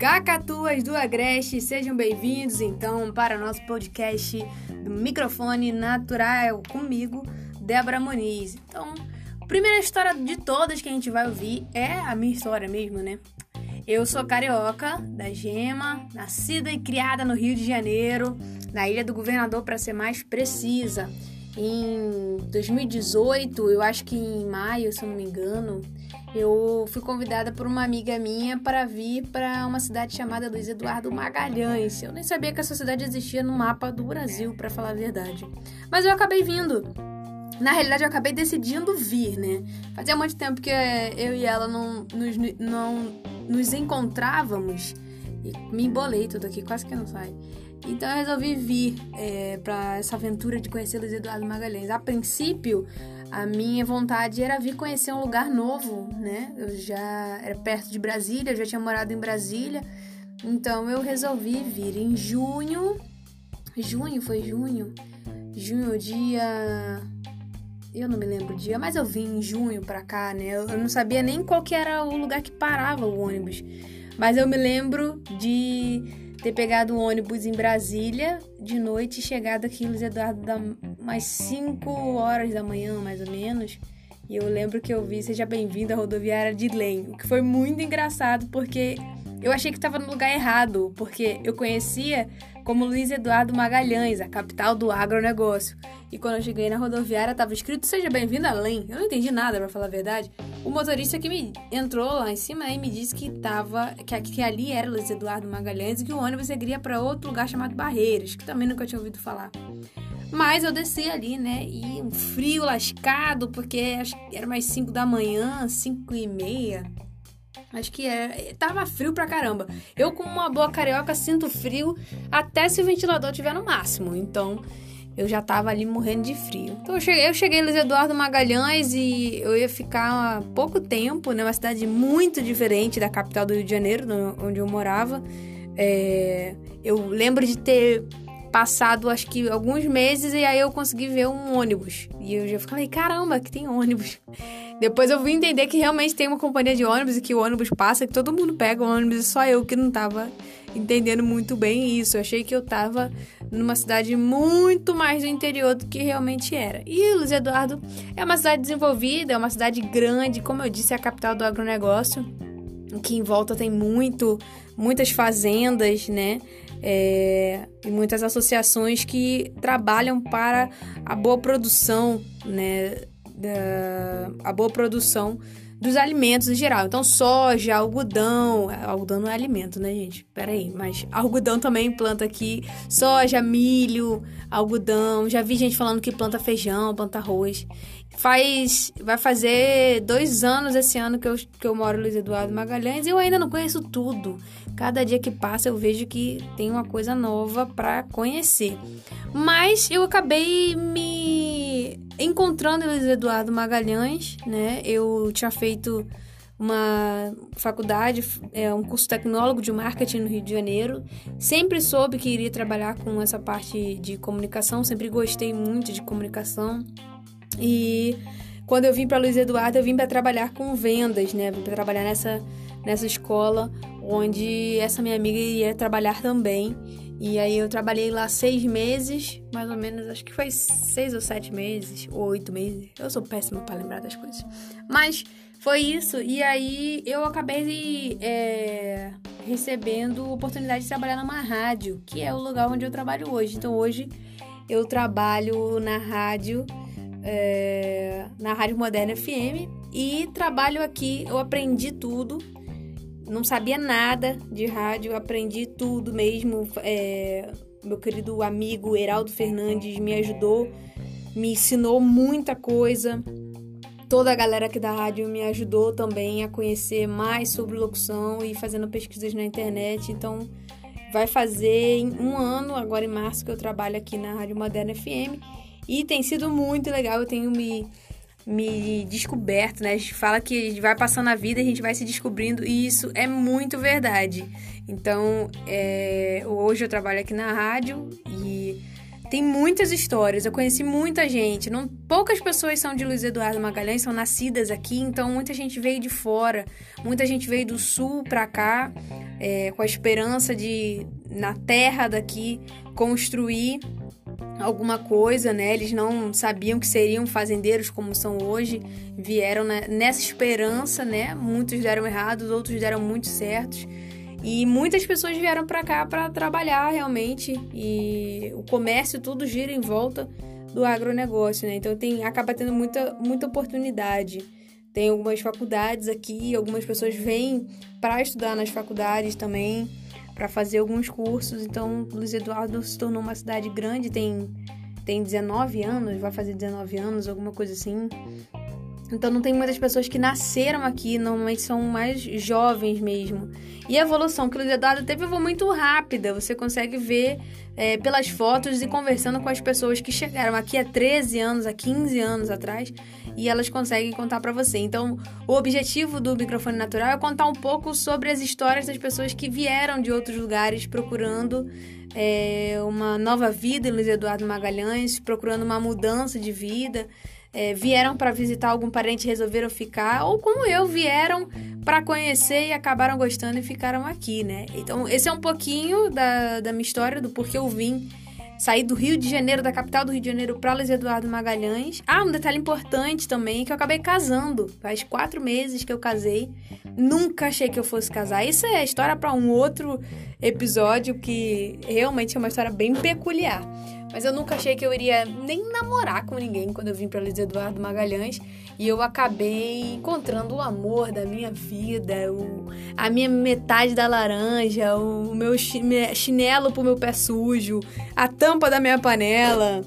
Cacatuas do Agreste, sejam bem-vindos então para o nosso podcast do microfone natural comigo, Débora Moniz. Então, primeira história de todas que a gente vai ouvir é a minha história mesmo, né? Eu sou carioca, da Gema, nascida e criada no Rio de Janeiro, na Ilha do Governador, para ser mais precisa. Em 2018, eu acho que em maio, se eu não me engano, eu fui convidada por uma amiga minha para vir para uma cidade chamada Luiz Eduardo Magalhães. Eu nem sabia que essa cidade existia no mapa do Brasil, para falar a verdade. Mas eu acabei vindo. Na realidade, eu acabei decidindo vir, né? Fazia muito tempo que eu e ela não nos, não nos encontrávamos. E me embolei tudo aqui, quase que não sai. Então eu resolvi vir é, para essa aventura de conhecer Luiz Eduardo Magalhães. A princípio, a minha vontade era vir conhecer um lugar novo, né? Eu já era perto de Brasília, eu já tinha morado em Brasília. Então eu resolvi vir em junho. Junho, foi junho? Junho, dia. Eu não me lembro o dia, mas eu vim em junho pra cá, né? Eu não sabia nem qual que era o lugar que parava o ônibus. Mas eu me lembro de ter pegado um ônibus em Brasília de noite e chegado aqui em Luiz Eduardo da, umas 5 horas da manhã, mais ou menos. E eu lembro que eu vi Seja Bem-vindo à rodoviária de Lem, o que foi muito engraçado porque eu achei que estava no lugar errado, porque eu conhecia como Luiz Eduardo Magalhães, a capital do agronegócio. E quando eu cheguei na rodoviária, estava escrito Seja bem-vindo a Lem. Eu não entendi nada, para falar a verdade. O motorista que me entrou lá em cima e me disse que tava, que, que ali era Luiz Eduardo Magalhães e que o ônibus seguiria para outro lugar chamado Barreiras, que também nunca tinha ouvido falar. Mas eu desci ali, né? E um frio lascado, porque era mais 5 da manhã, 5 e meia. Acho que é. Tava frio pra caramba. Eu, como uma boa carioca, sinto frio até se o ventilador estiver no máximo. Então, eu já tava ali morrendo de frio. Então, eu cheguei, eu cheguei em Luiz Eduardo Magalhães e eu ia ficar há pouco tempo, né? Uma cidade muito diferente da capital do Rio de Janeiro, onde eu morava. É, eu lembro de ter passado acho que alguns meses e aí eu consegui ver um ônibus. E eu já falei, caramba, que tem ônibus. Depois eu vim entender que realmente tem uma companhia de ônibus e que o ônibus passa, que todo mundo pega o ônibus e só eu que não tava entendendo muito bem isso. Eu achei que eu tava numa cidade muito mais do interior do que realmente era. E Luiz Eduardo é uma cidade desenvolvida, é uma cidade grande, como eu disse, é a capital do agronegócio, que em volta tem muito, muitas fazendas, né? é, e muitas associações que trabalham para a boa produção, né, da, a boa produção dos alimentos em geral. Então, soja, algodão. Algodão não é alimento, né, gente? Pera aí. Mas algodão também planta aqui. Soja, milho, algodão. Já vi gente falando que planta feijão, planta arroz. Faz. Vai fazer dois anos esse ano que eu, que eu moro em Luiz Eduardo Magalhães e eu ainda não conheço tudo. Cada dia que passa eu vejo que tem uma coisa nova para conhecer. Mas eu acabei me encontrando Luiz Eduardo Magalhães, né? Eu tinha feito uma faculdade, é, um curso tecnólogo de marketing no Rio de Janeiro. Sempre soube que iria trabalhar com essa parte de comunicação, sempre gostei muito de comunicação. E quando eu vim para Luiz Eduardo, eu vim para trabalhar com vendas, né? Vim para trabalhar nessa nessa escola onde essa minha amiga ia trabalhar também. E aí eu trabalhei lá seis meses, mais ou menos, acho que foi seis ou sete meses, ou oito meses. Eu sou péssima para lembrar das coisas. Mas foi isso. E aí eu acabei é, recebendo oportunidade de trabalhar numa rádio, que é o lugar onde eu trabalho hoje. Então hoje eu trabalho na rádio, é, na Rádio Moderna FM, e trabalho aqui. Eu aprendi tudo não sabia nada de rádio, aprendi tudo mesmo. É, meu querido amigo Heraldo Fernandes me ajudou, me ensinou muita coisa. Toda a galera aqui da rádio me ajudou também a conhecer mais sobre locução e fazendo pesquisas na internet. Então, vai fazer um ano, agora em março, que eu trabalho aqui na Rádio Moderna FM. E tem sido muito legal, eu tenho me me descoberto, né? A gente fala que vai passando a vida e a gente vai se descobrindo, e isso é muito verdade. Então, é, hoje eu trabalho aqui na rádio e tem muitas histórias. Eu conheci muita gente. Não, poucas pessoas são de Luiz Eduardo Magalhães, são nascidas aqui, então muita gente veio de fora, muita gente veio do sul para cá, é, com a esperança de, na terra daqui, construir alguma coisa, né? Eles não sabiam que seriam fazendeiros como são hoje, vieram nessa esperança, né? Muitos deram errados, outros deram muito certos. E muitas pessoas vieram para cá para trabalhar realmente e o comércio tudo gira em volta do agronegócio, né? Então tem acaba tendo muita muita oportunidade. Tem algumas faculdades aqui, algumas pessoas vêm para estudar nas faculdades também, para fazer alguns cursos. Então, Luiz Eduardo se tornou uma cidade grande, tem tem 19 anos, vai fazer 19 anos, alguma coisa assim. Então não tem muitas pessoas que nasceram aqui, normalmente são mais jovens mesmo. E a evolução que o Luiz Eduardo teve foi muito rápida, você consegue ver é, pelas fotos e conversando com as pessoas que chegaram aqui há 13 anos, há 15 anos atrás, e elas conseguem contar para você. Então, o objetivo do microfone natural é contar um pouco sobre as histórias das pessoas que vieram de outros lugares procurando é, uma nova vida em Luiz Eduardo Magalhães, procurando uma mudança de vida é, vieram para visitar algum parente e resolveram ficar, ou como eu, vieram para conhecer e acabaram gostando e ficaram aqui, né? Então, esse é um pouquinho da, da minha história, do porquê eu vim sair do Rio de Janeiro, da capital do Rio de Janeiro, para Luiz Eduardo Magalhães. Ah, um detalhe importante também, que eu acabei casando. Faz quatro meses que eu casei. Nunca achei que eu fosse casar. Isso é história para um outro episódio que realmente é uma história bem peculiar. Mas eu nunca achei que eu iria nem namorar com ninguém quando eu vim para Luiz Eduardo Magalhães. E eu acabei encontrando o amor da minha vida, o, a minha metade da laranja, o meu chinelo pro meu pé sujo, a tampa da minha panela,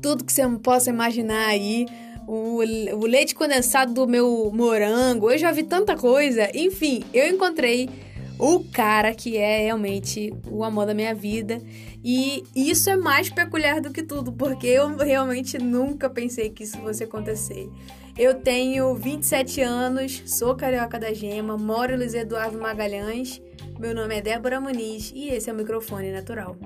tudo que você possa imaginar aí. O, o leite condensado do meu morango, eu já vi tanta coisa. Enfim, eu encontrei o cara que é realmente o amor da minha vida. E isso é mais peculiar do que tudo, porque eu realmente nunca pensei que isso fosse acontecer. Eu tenho 27 anos, sou carioca da gema, moro em Luiz Eduardo Magalhães. Meu nome é Débora Muniz e esse é o microfone natural.